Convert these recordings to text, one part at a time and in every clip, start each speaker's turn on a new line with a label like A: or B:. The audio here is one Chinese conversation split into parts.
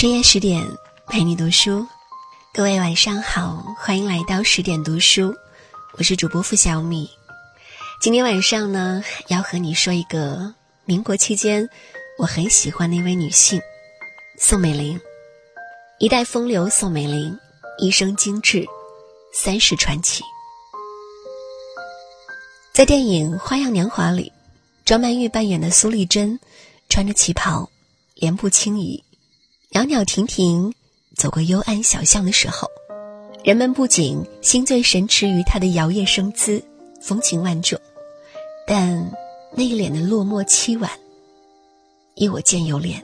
A: 深夜十点陪你读书，各位晚上好，欢迎来到十点读书，我是主播付小米。今天晚上呢，要和你说一个民国期间我很喜欢的一位女性宋美龄，一代风流宋美龄，一生精致，三世传奇。在电影《花样年华》里，张曼玉扮演的苏丽珍，穿着旗袍，莲步轻移。袅袅婷婷走过幽暗小巷的时候，人们不仅心醉神驰于她的摇曳生姿、风情万种，但那一脸的落寞凄婉，亦我见犹怜。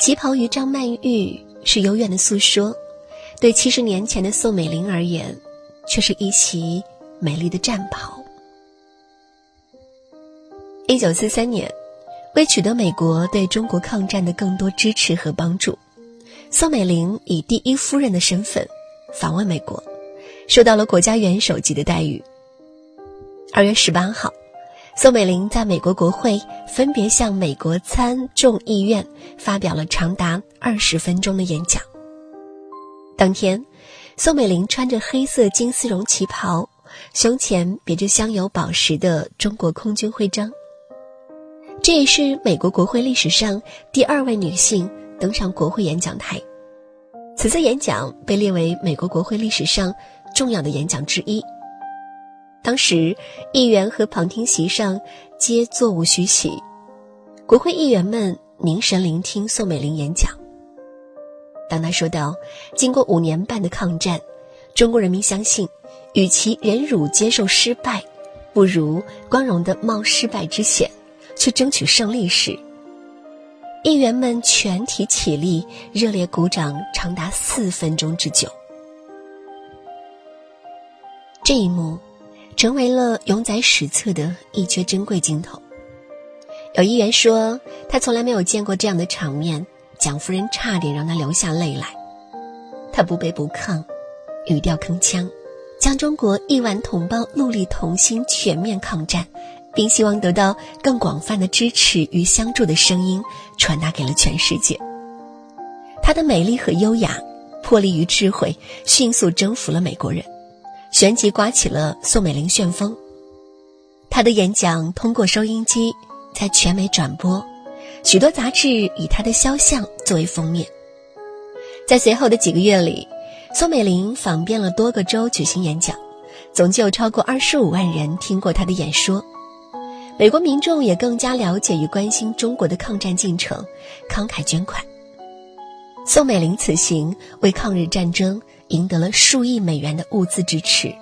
A: 旗袍与张曼玉是悠远的诉说，对七十年前的宋美龄而言，却是一袭美丽的战袍。一九四三年。为取得美国对中国抗战的更多支持和帮助，宋美龄以第一夫人的身份访问美国，受到了国家元首级的待遇。二月十八号，宋美龄在美国国会分别向美国参众议院发表了长达二十分钟的演讲。当天，宋美龄穿着黑色金丝绒旗袍，胸前别着镶有宝石的中国空军徽章。这也是美国国会历史上第二位女性登上国会演讲台。此次演讲被列为美国国会历史上重要的演讲之一。当时，议员和旁听席上皆座无虚席，国会议员们凝神聆听宋美龄演讲。当他说道：“经过五年半的抗战，中国人民相信，与其忍辱接受失败，不如光荣的冒失败之险。”去争取胜利时，议员们全体起立，热烈鼓掌，长达四分钟之久。这一幕，成为了永载史册的一阙珍贵镜头。有议员说，他从来没有见过这样的场面，蒋夫人差点让他流下泪来。他不卑不亢，语调铿锵，将中国亿万同胞戮力同心、全面抗战。并希望得到更广泛的支持与相助的声音传达给了全世界。她的美丽和优雅，魄力与智慧迅速征服了美国人，旋即刮起了宋美龄旋风。她的演讲通过收音机在全美转播，许多杂志以她的肖像作为封面。在随后的几个月里，宋美龄访遍了多个州举行演讲，总计有超过二十五万人听过她的演说。美国民众也更加了解与关心中国的抗战进程，慷慨捐款。宋美龄此行为抗日战争赢得了数亿美元的物资支持。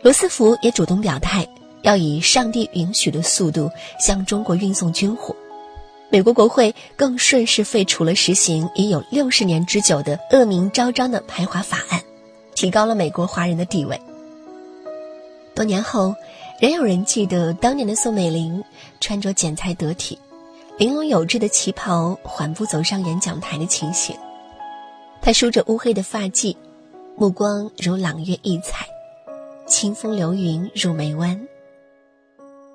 A: 罗斯福也主动表态，要以上帝允许的速度向中国运送军火。美国国会更顺势废除了实行已有六十年之久的恶名昭彰的排华法案，提高了美国华人的地位。多年后。仍有人记得当年的宋美龄穿着剪裁得体、玲珑有致的旗袍，缓步走上演讲台的情形。她梳着乌黑的发髻，目光如朗月异彩，清风流云入眉弯。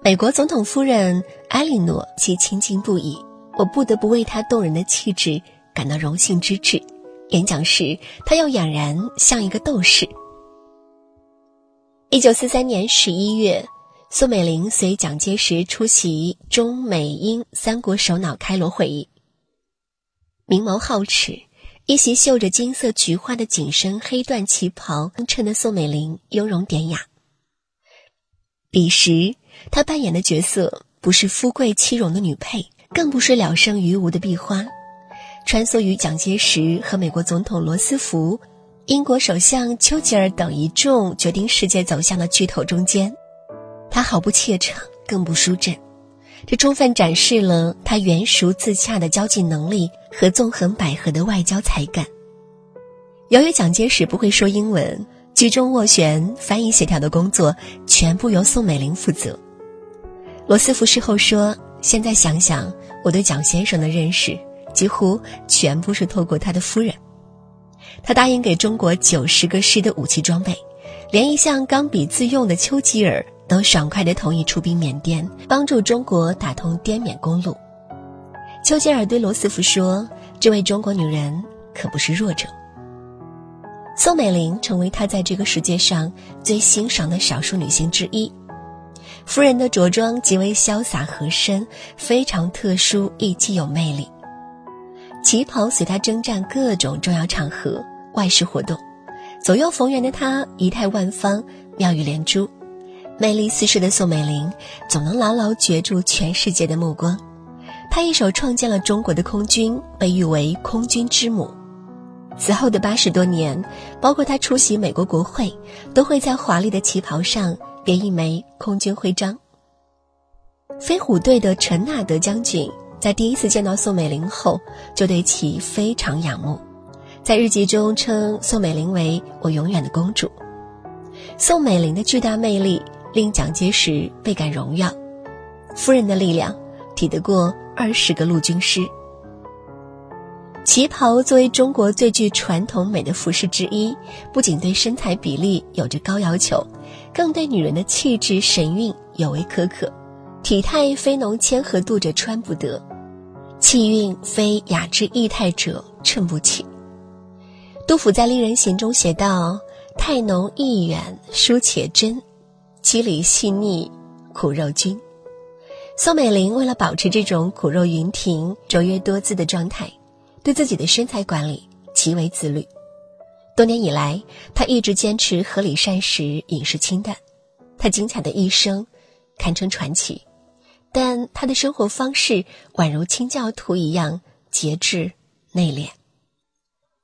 A: 美国总统夫人埃莉诺其亲近不已，我不得不为她动人的气质感到荣幸之至。演讲时，她又俨然像一个斗士。一九四三年十一月。宋美龄随蒋介石出席中美英三国首脑开罗会议。明眸皓齿、一袭绣着金色菊花的紧身黑缎旗袍衬得宋美龄雍容典雅。彼时，她扮演的角色不是富贵妻荣的女配，更不是了生于无的壁花，穿梭于蒋介石和美国总统罗斯福、英国首相丘吉尔等一众决定世界走向的巨头中间。他毫不怯场，更不输阵，这充分展示了他圆熟自洽的交际能力和纵横捭阖的外交才干。由于蒋介石不会说英文，居中斡旋、翻译协调的工作全部由宋美龄负责。罗斯福事后说：“现在想想，我对蒋先生的认识几乎全部是透过他的夫人。他答应给中国九十个师的武器装备，连一向刚愎自用的丘吉尔。”都爽快地同意出兵缅甸，帮助中国打通滇缅公路。丘吉尔对罗斯福说：“这位中国女人可不是弱者。”宋美龄成为他在这个世界上最欣赏的少数女性之一。夫人的着装极为潇洒合身，非常特殊，亦极有魅力。旗袍随她征战各种重要场合、外事活动，左右逢源的她仪态万方，妙语连珠，魅力四射的宋美龄总能牢牢攫住全世界的目光。她一手创建了中国的空军，被誉为“空军之母”。此后的八十多年，包括她出席美国国会，都会在华丽的旗袍上别一枚空军徽章。飞虎队的陈纳德将军在第一次见到宋美龄后，就对其非常仰慕，在日记中称宋美龄为“我永远的公主”。宋美龄的巨大魅力令蒋介石倍感荣耀，夫人的力量抵得过二十个陆军师。旗袍作为中国最具传统美的服饰之一，不仅对身材比例有着高要求，更对女人的气质神韵尤为苛刻。体态非浓谦和度者穿不得，气韵非雅致意态者衬不起。杜甫在《丽人行》中写道：“态浓意远疏且真，肌理细腻苦肉君。”宋美龄为了保持这种苦肉云婷、卓越多姿的状态。对自己的身材管理极为自律，多年以来，她一直坚持合理膳食、饮食清淡。她精彩的一生堪称传奇，但她的生活方式宛如清教徒一样节制内敛。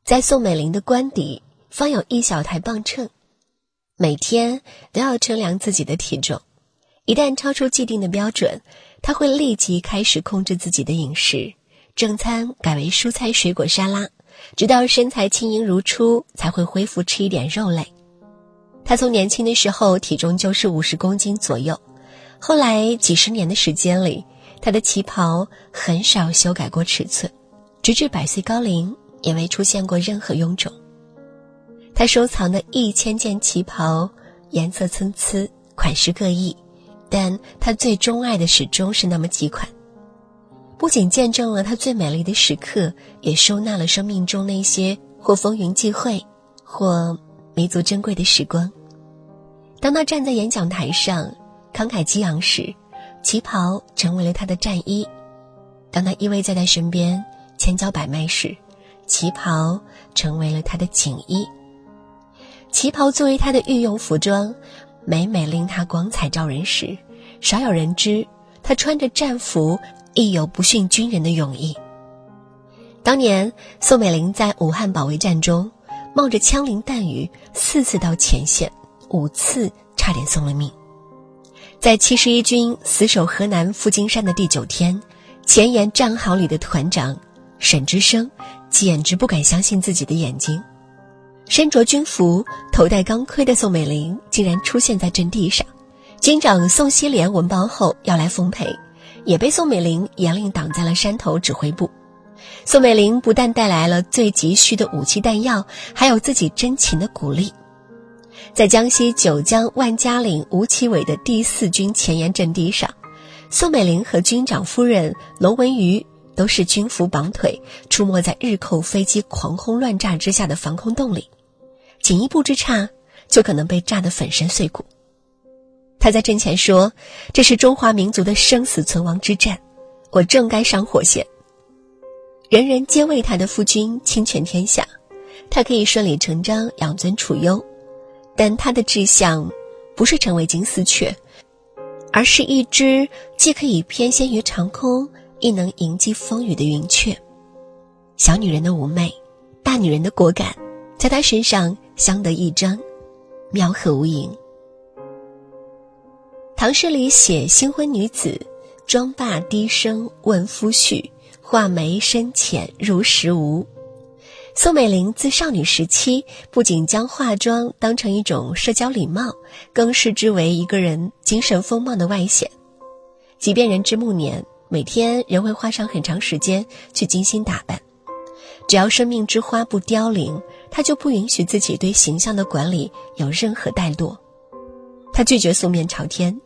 A: 在宋美龄的官邸，方有一小台磅秤，每天都要称量自己的体重。一旦超出既定的标准，他会立即开始控制自己的饮食。正餐改为蔬菜水果沙拉，直到身材轻盈如初，才会恢复吃一点肉类。他从年轻的时候体重就是五十公斤左右，后来几十年的时间里，他的旗袍很少修改过尺寸，直至百岁高龄也未出现过任何臃肿。他收藏的一千件旗袍，颜色参差，款式各异，但他最钟爱的始终是那么几款。不仅见证了他最美丽的时刻，也收纳了生命中那些或风云际会，或弥足珍贵的时光。当他站在演讲台上慷慨激昂时，旗袍成为了他的战衣；当他依偎在他身边千娇百媚时，旗袍成为了他的锦衣。旗袍作为她的御用服装，每每令她光彩照人时，少有人知她穿着战服。亦有不逊军人的勇毅。当年宋美龄在武汉保卫战中，冒着枪林弹雨，四次到前线，五次差点送了命。在七十一军死守河南富金山的第九天，前沿战壕里的团长沈之声简直不敢相信自己的眼睛：身着军服、头戴钢盔的宋美龄竟然出现在阵地上。军长宋希濂闻报后要来奉陪。也被宋美龄严令挡在了山头指挥部。宋美龄不但带来了最急需的武器弹药，还有自己真情的鼓励。在江西九江万家岭吴奇伟的第四军前沿阵地上，宋美龄和军长夫人龙文瑜都是军服绑腿，出没在日寇飞机狂轰乱炸之下的防空洞里，仅一步之差，就可能被炸得粉身碎骨。他在阵前说：“这是中华民族的生死存亡之战，我正该上火线。”人人皆为他的夫君倾全天下，他可以顺理成章养尊处优，但他的志向不是成为金丝雀，而是一只既可以翩跹于长空，亦能迎击风雨的云雀。小女人的妩媚，大女人的果敢，在他身上相得益彰，妙合无垠。唐诗里写新婚女子，妆罢低声问夫婿，画眉深浅如时无。宋美龄自少女时期不仅将化妆当成一种社交礼貌，更视之为一个人精神风貌的外显。即便人至暮年，每天仍会花上很长时间去精心打扮。只要生命之花不凋零，她就不允许自己对形象的管理有任何怠惰。她拒绝素面朝天。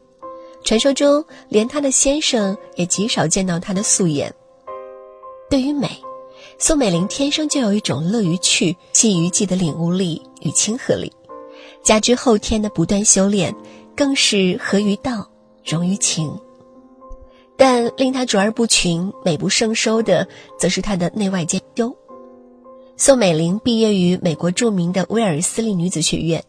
A: 传说中，连她的先生也极少见到她的素颜。对于美，宋美龄天生就有一种乐于去、细于记的领悟力与亲和力，加之后天的不断修炼，更是合于道、融于情。但令她卓尔不群、美不胜收的，则是她的内外兼修。宋美龄毕业于美国著名的威尔斯利女子学院，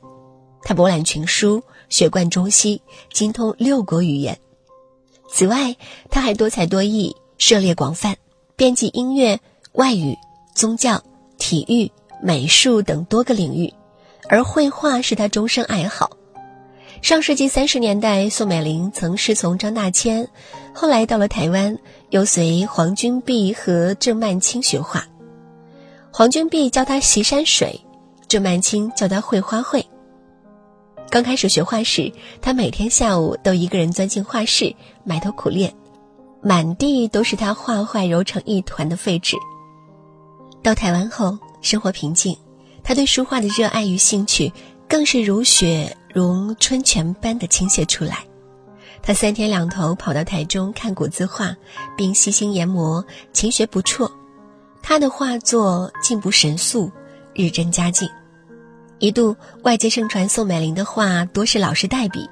A: 她博览群书，学贯中西，精通六国语言。此外，她还多才多艺，涉猎广泛，遍及音乐、外语、宗教、体育、美术等多个领域，而绘画是她终生爱好。上世纪三十年代，宋美龄曾师从张大千，后来到了台湾，又随黄君璧和郑曼青学画。黄君璧教他习山水，郑曼青教他绘花卉。刚开始学画时，他每天下午都一个人钻进画室，埋头苦练，满地都是他画坏揉成一团的废纸。到台湾后，生活平静，他对书画的热爱与兴趣更是如雪。如春泉般的倾泻出来，他三天两头跑到台中看古字画，并细心研磨，勤学不辍。他的画作进步神速，日臻佳境。一度外界盛传宋美龄的画多是老师代笔，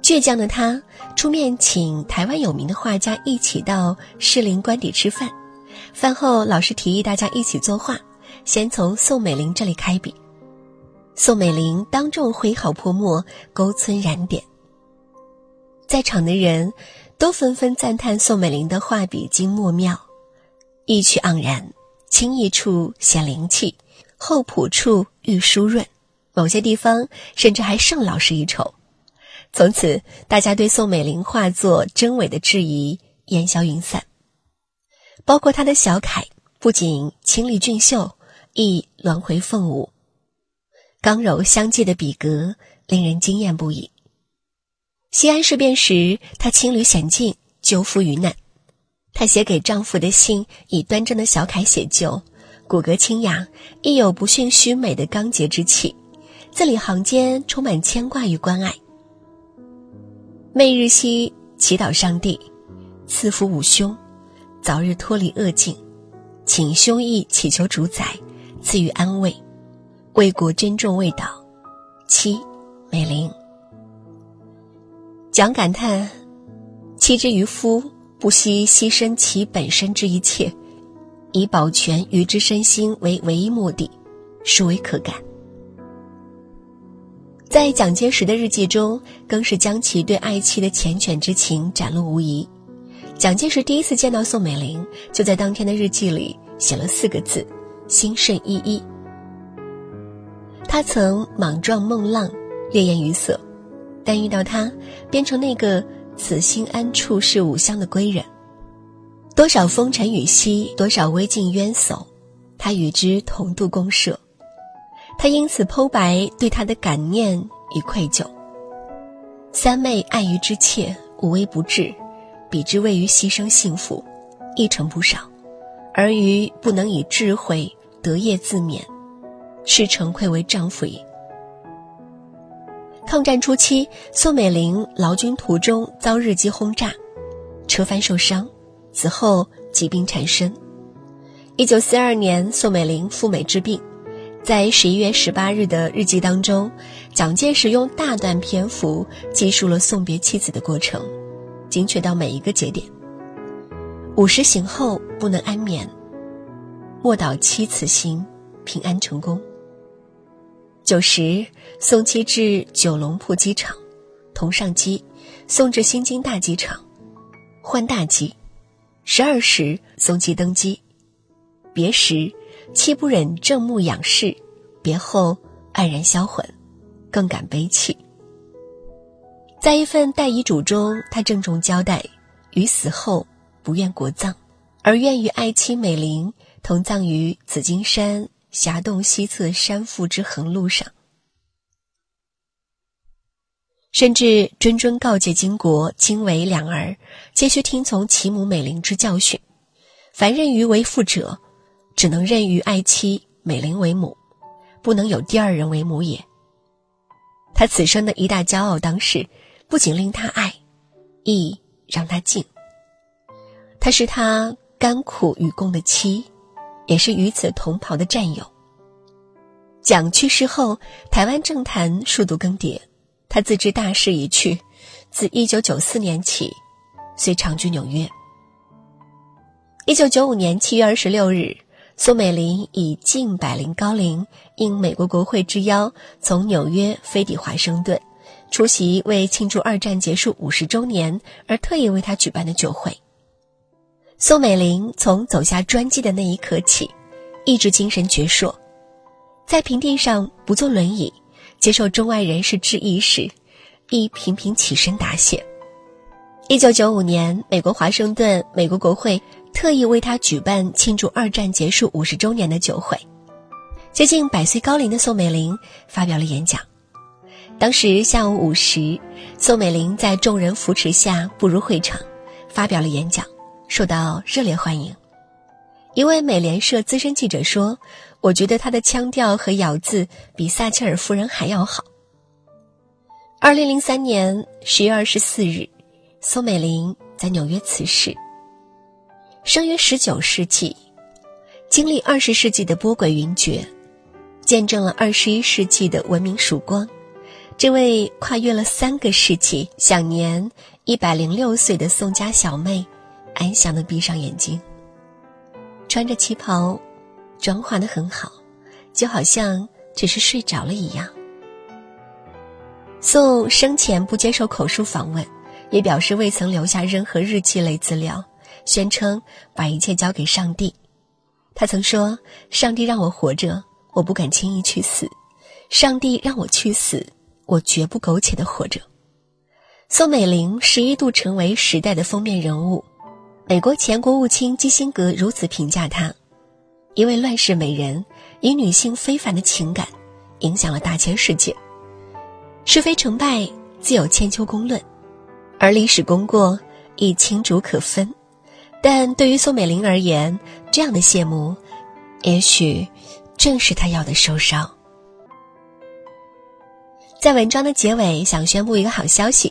A: 倔强的他出面请台湾有名的画家一起到士林官邸吃饭。饭后，老师提议大家一起作画，先从宋美龄这里开笔。宋美龄当众挥毫泼墨，勾皴染点。在场的人都纷纷赞叹宋美龄的画笔精墨妙，意趣盎然，清逸处显灵气，厚朴处愈疏润，某些地方甚至还胜老师一筹。从此，大家对宋美龄画作真伪的质疑烟消云散。包括他的小楷，不仅清丽俊秀，亦鸾回凤舞。刚柔相济的笔格令人惊艳不已。西安事变时，他亲旅险境，救夫于难。她写给丈夫的信以端正的小楷写就，骨骼清雅，亦有不逊须美的刚洁之气，字里行间充满牵挂与关爱。媚日兮祈祷上帝，赐福五兄，早日脱离恶境，请兄义祈求主宰，赐予安慰。为国珍重未倒，妻美玲讲感叹：妻之于夫，不惜牺牲其本身之一切，以保全于之身心为唯一目的，殊为可感。在蒋介石的日记中，更是将其对爱妻的缱绻之情展露无遗。蒋介石第一次见到宋美龄，就在当天的日记里写了四个字：心甚依依。他曾莽撞梦浪，烈焰于色，但遇到她，变成那个此心安处是吾乡的归人。多少风尘雨息，多少危境冤首，他与之同度共舍。他因此剖白对他的感念与愧疚。三妹爱于之切，无微不至，比之位于牺牲幸福，一成不少。而于不能以智慧得业自勉。是诚愧为丈夫矣。抗战初期，宋美龄劳军途中遭日机轰炸，车翻受伤，此后疾病缠身。一九四二年，宋美龄赴美治病，在十一月十八日的日记当中，蒋介石用大段篇幅记述了送别妻子的过程，精确到每一个节点。五十醒后不能安眠，莫导妻此行平安成功。九时送妻至九龙铺机场，同上机，送至新京大机场，换大机。十二时送妻登机，别时妻不忍正目仰视，别后黯然销魂，更感悲戚。在一份代遗嘱中，他郑重交代：于死后不愿国葬，而愿与爱妻美龄同葬于紫金山。峡洞西侧山腹之横路上，甚至谆谆告诫金国、金为两儿，皆须听从其母美龄之教训。凡认于为父者，只能任于爱妻美龄为母，不能有第二人为母也。他此生的一大骄傲，当世不仅令他爱，亦让他敬。他是他甘苦与共的妻，也是与此同袍的战友。蒋去世后，台湾政坛数度更迭，他自知大势已去，自一九九四年起，遂长居纽约。一九九五年七月二十六日，宋美龄以近百龄高龄，应美国国会之邀，从纽约飞抵华盛顿，出席为庆祝二战结束五十周年而特意为他举办的酒会。宋美龄从走下专机的那一刻起，一直精神矍铄，在平地上不坐轮椅，接受中外人士致意时，亦频频起身答谢。一九九五年，美国华盛顿美国国会特意为他举办庆祝二战结束五十周年的酒会，接近百岁高龄的宋美龄发表了演讲。当时下午五时，宋美龄在众人扶持下步入会场，发表了演讲。受到热烈欢迎。一位美联社资深记者说：“我觉得他的腔调和咬字比撒切尔夫人还要好。”二零零三年十月二十四日，宋美龄在纽约辞世。生于十九世纪，经历二十世纪的波诡云谲，见证了二十一世纪的文明曙光。这位跨越了三个世纪、享年一百零六岁的宋家小妹。安详的闭上眼睛，穿着旗袍，妆化的很好，就好像只是睡着了一样。宋生前不接受口述访问，也表示未曾留下任何日记类资料，宣称把一切交给上帝。他曾说：“上帝让我活着，我不敢轻易去死；上帝让我去死，我绝不苟且的活着。”宋美龄十一度成为时代的封面人物。美国前国务卿基辛格如此评价她：一位乱世美人，以女性非凡的情感，影响了大千世界。是非成败自有千秋公论，而历史功过亦清楚可分。但对于宋美龄而言，这样的谢幕，也许正是她要的收梢。在文章的结尾，想宣布一个好消息。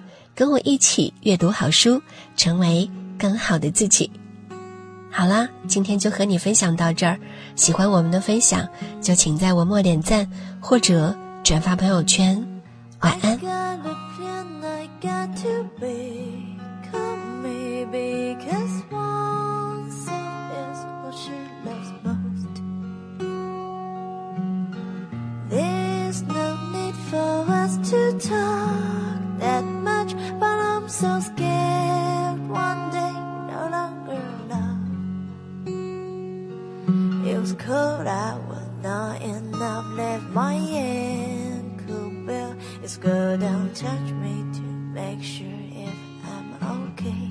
A: 跟我一起阅读好书，成为更好的自己。好啦，今天就和你分享到这儿。喜欢我们的分享，就请在文末点赞或者转发朋友圈。晚安。Cold, I was not enough left my ankle bell. It's good, don't touch me to make sure if I'm okay.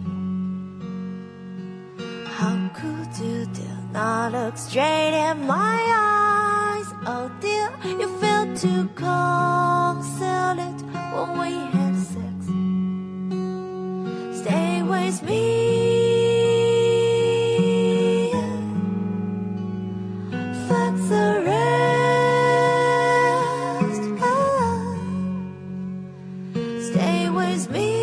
A: How could you dare not look straight in my eyes? stay with me.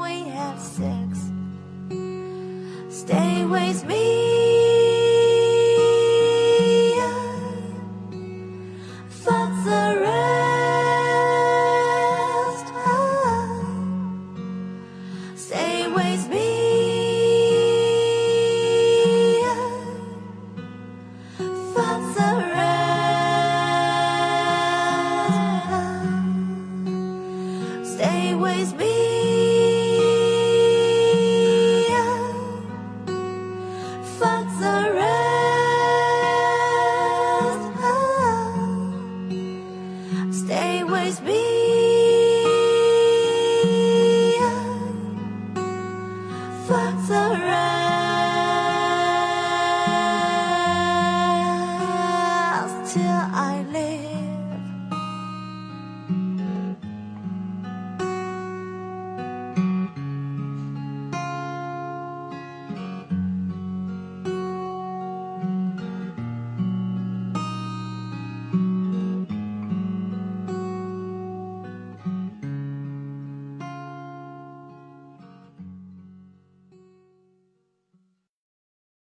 B: we have sex. Stay with me. Stay with be